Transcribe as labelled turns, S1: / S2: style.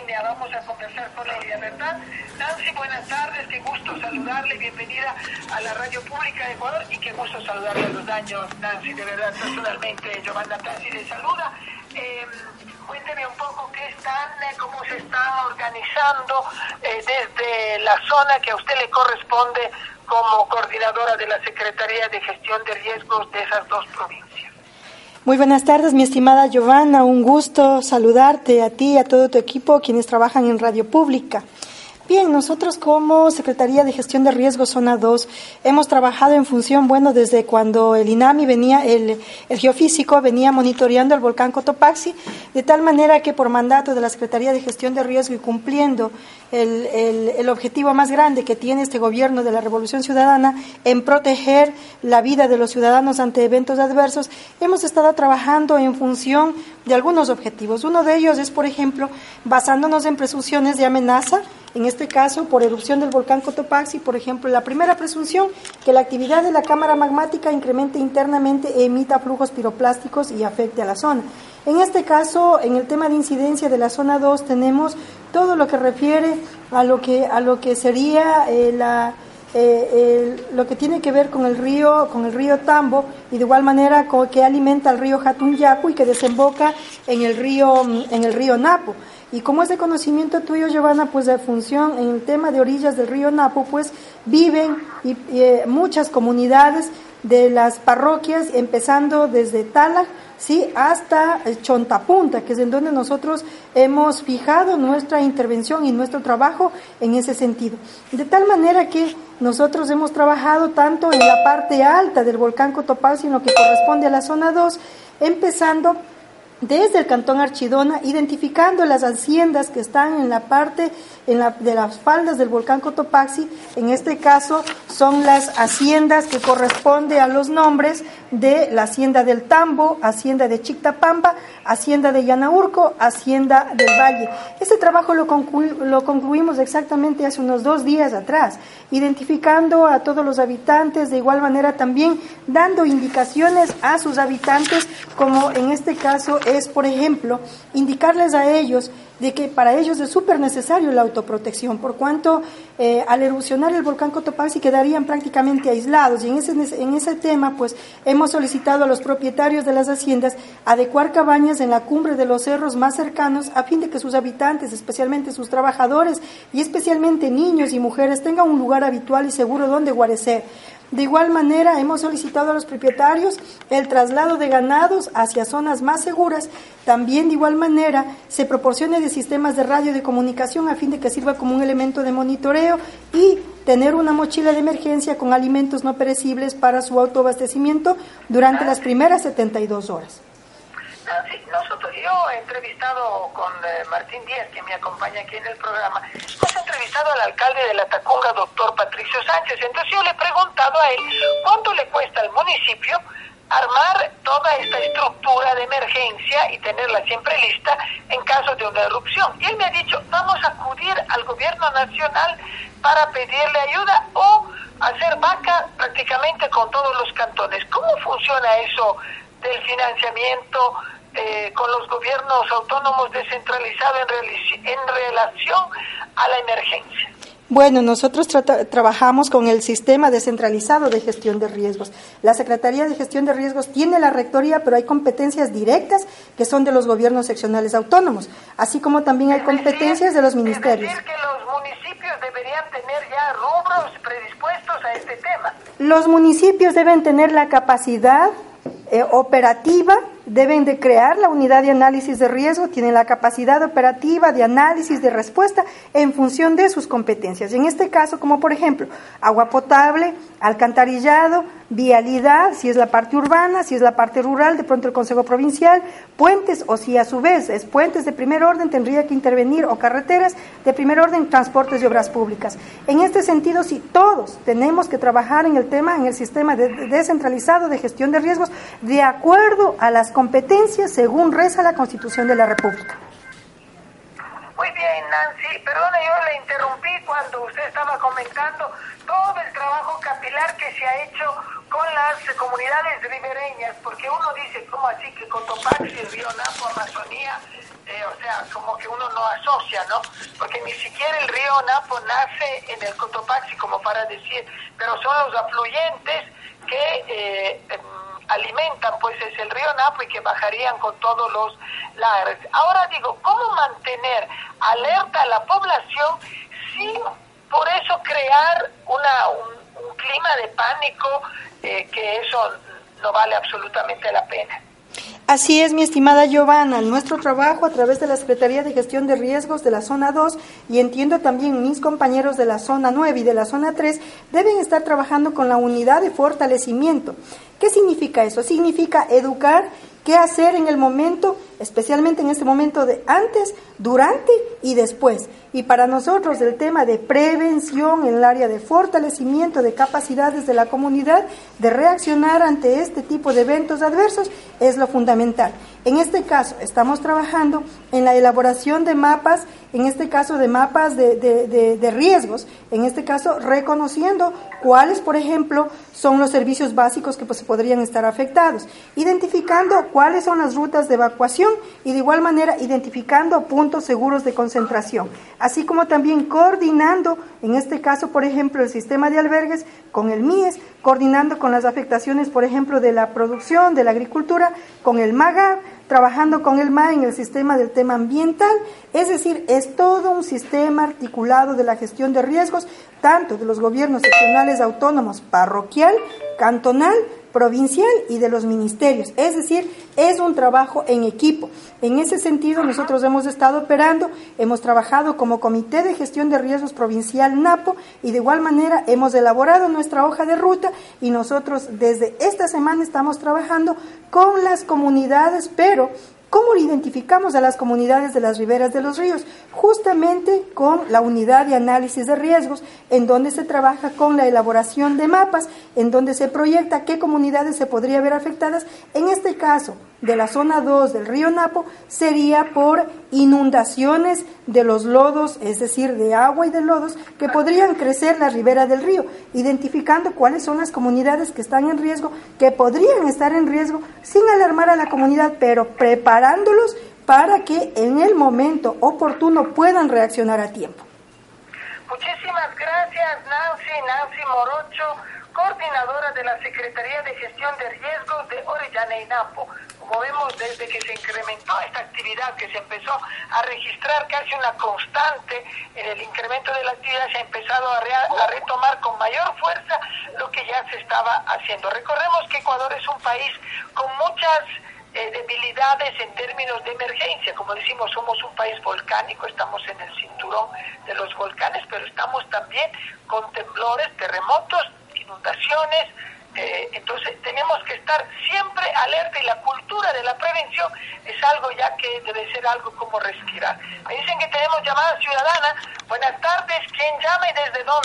S1: línea, vamos a conversar con ella, ¿verdad? Nancy, buenas tardes, qué gusto saludarle, bienvenida a la Radio Pública de Ecuador y qué gusto saludarle a los años, Nancy, de verdad, personalmente, Giovanna Tassi le saluda. Em, cuénteme un poco qué están, eh, cómo se están organizando eh, desde la zona que a usted le corresponde como coordinadora de la Secretaría de Gestión de Riesgos de esas dos provincias.
S2: Muy buenas tardes, mi estimada Giovanna. Un gusto saludarte a ti y a todo tu equipo, quienes trabajan en Radio Pública. Bien, nosotros como Secretaría de Gestión de Riesgos Zona 2 hemos trabajado en función, bueno, desde cuando el INAMI venía, el, geofísico venía monitoreando el volcán Cotopaxi, de tal manera que por mandato de la Secretaría de Gestión de Riesgo y cumpliendo el, el, objetivo más grande que tiene este gobierno de la Revolución Ciudadana en proteger la vida de los ciudadanos ante eventos adversos, hemos estado trabajando en función de algunos objetivos. Uno de ellos es, por ejemplo, basándonos en presunciones de amenaza, en este caso por erupción del volcán Cotopaxi, por ejemplo, la primera presunción, que la actividad de la cámara magmática incremente internamente e emita flujos piroplásticos y afecte a la zona. En este caso, en el tema de incidencia de la zona 2, tenemos todo lo que refiere a lo que, a lo que sería eh, la, eh, lo que tiene que ver con el río, con el río Tambo y de igual manera con, que alimenta al río Yacu y que desemboca en el río, en el río Napo. Y como es de conocimiento tuyo, Giovanna, pues de función en el tema de orillas del río Napo, pues viven y, eh, muchas comunidades de las parroquias, empezando desde Tala, ¿sí? hasta Chontapunta, que es en donde nosotros hemos fijado nuestra intervención y nuestro trabajo en ese sentido. De tal manera que nosotros hemos trabajado tanto en la parte alta del volcán Cotopaxi, en lo que corresponde a la zona 2, empezando desde el Cantón Archidona, identificando las haciendas que están en la parte en la, de las faldas del volcán Cotopaxi. En este caso son las haciendas que corresponden a los nombres de la hacienda del Tambo, hacienda de Chictapamba, hacienda de Yanaurco, hacienda del Valle. Este trabajo lo, lo concluimos exactamente hace unos dos días atrás, identificando a todos los habitantes, de igual manera también dando indicaciones a sus habitantes, como en este caso es, por ejemplo, indicarles a ellos de que para ellos es súper necesario la autoprotección, por cuanto eh, al erupcionar el volcán Cotopaxi quedarían prácticamente aislados. Y en ese, en ese tema, pues hemos solicitado a los propietarios de las haciendas adecuar cabañas en la cumbre de los cerros más cercanos a fin de que sus habitantes, especialmente sus trabajadores y especialmente niños y mujeres, tengan un lugar habitual y seguro donde guarecer. De igual manera, hemos solicitado a los propietarios el traslado de ganados hacia zonas más seguras. También, de igual manera, se proporcione de sistemas de radio de comunicación a fin de que sirva como un elemento de monitoreo y tener una mochila de emergencia con alimentos no perecibles para su autoabastecimiento durante las primeras 72 horas.
S1: Ah, sí, nosotros, yo he entrevistado con eh, Martín Díaz, que me acompaña aquí en el programa, hemos entrevistado al alcalde de la Tacunga, doctor Patricio Sánchez. Entonces yo le he preguntado a él cuánto le cuesta al municipio armar toda esta estructura de emergencia y tenerla siempre lista en caso de una erupción. Y él me ha dicho, vamos a acudir al gobierno nacional para pedirle ayuda o hacer vaca prácticamente con todos los cantones. ¿Cómo funciona eso del financiamiento? Eh, con los gobiernos autónomos descentralizados en, en relación a la emergencia?
S2: Bueno, nosotros trabajamos con el sistema descentralizado de gestión de riesgos. La Secretaría de Gestión de Riesgos tiene la rectoría, pero hay competencias directas que son de los gobiernos seccionales autónomos, así como también hay competencias de los ministerios.
S1: decir que los municipios deberían tener ya rubros predispuestos a este tema.
S2: Los municipios deben tener la capacidad eh, operativa deben de crear la unidad de análisis de riesgo, tienen la capacidad operativa de análisis de respuesta en función de sus competencias. En este caso, como por ejemplo, agua potable, alcantarillado, vialidad, si es la parte urbana, si es la parte rural, de pronto el Consejo Provincial, puentes, o si a su vez es puentes de primer orden, tendría que intervenir, o carreteras de primer orden, transportes y obras públicas. En este sentido, si todos tenemos que trabajar en el tema, en el sistema descentralizado de gestión de riesgos, de acuerdo a las competencias según reza la Constitución de la República.
S1: Muy bien, Nancy. Perdone, yo le interrumpí cuando usted estaba comentando todo el trabajo capilar que se ha hecho con las comunidades ribereñas, porque uno dice, ¿cómo así que Cotopaxi, Río Napo, Amazonía, eh, o sea, como que uno no asocia, ¿no? Porque ni siquiera el río Napo nace en el Cotopaxi, como para decir, pero son los afluentes que eh, em, alimentan, pues es el río Napo y que bajarían con todos los lagres. Ahora digo, ¿cómo mantener alerta a la población sin por eso crear una, un, clima de pánico eh, que eso no vale absolutamente la pena?
S2: Así es, mi estimada Giovanna, nuestro trabajo a través de la Secretaría de Gestión de Riesgos de la Zona 2 y entiendo también mis compañeros de la Zona 9 y de la Zona 3 deben estar trabajando con la unidad de fortalecimiento. ¿Qué significa eso? Significa educar qué hacer en el momento, especialmente en este momento de antes, durante y después. Y para nosotros el tema de prevención en el área de fortalecimiento de capacidades de la comunidad de reaccionar ante este tipo de eventos adversos es lo fundamental. En este caso estamos trabajando en la elaboración de mapas, en este caso de mapas de, de riesgos, en este caso reconociendo cuáles, por ejemplo, son los servicios básicos que pues, podrían estar afectados, identificando cuáles son las rutas de evacuación y de igual manera identificando puntos seguros de concentración así como también coordinando, en este caso, por ejemplo, el sistema de albergues con el MIES, coordinando con las afectaciones, por ejemplo, de la producción, de la agricultura, con el MAGAR, trabajando con el MA en el sistema del tema ambiental, es decir, es todo un sistema articulado de la gestión de riesgos, tanto de los gobiernos seccionales autónomos, parroquial, cantonal, provincial y de los ministerios. Es decir, es un trabajo en equipo. En ese sentido, nosotros hemos estado operando, hemos trabajado como Comité de Gestión de Riesgos Provincial NAPO y de igual manera hemos elaborado nuestra hoja de ruta y nosotros desde esta semana estamos trabajando con las comunidades, pero ¿Cómo identificamos a las comunidades de las riberas de los ríos? Justamente con la unidad de análisis de riesgos, en donde se trabaja con la elaboración de mapas, en donde se proyecta qué comunidades se podrían ver afectadas. En este caso, de la zona 2 del río Napo sería por inundaciones de los lodos, es decir, de agua y de lodos que podrían crecer la ribera del río, identificando cuáles son las comunidades que están en riesgo, que podrían estar en riesgo sin alarmar a la comunidad, pero preparándolos para que en el momento oportuno puedan reaccionar a tiempo.
S1: Muchísimas gracias, Nancy, Nancy Morocho, coordinadora de la Secretaría de Gestión de Riesgos de Orellana y Napo como vemos desde que se incrementó esta actividad, que se empezó a registrar casi una constante en el incremento de la actividad, se ha empezado a, retomar con mayor fuerza lo que ya se estaba haciendo. Recordemos que Ecuador es un país con muchas eh, debilidades en términos de emergencia. Como decimos, somos un país volcánico, estamos en el cinturón de los volcanes, pero estamos también con temblores, terremotos, inundaciones, eh, entonces tenemos que estar siempre alerta y la cultura de la prevención es algo ya que debe ser algo como respirar. Me dicen que tenemos llamada ciudadana. Buenas tardes, ¿quién llama y desde dónde?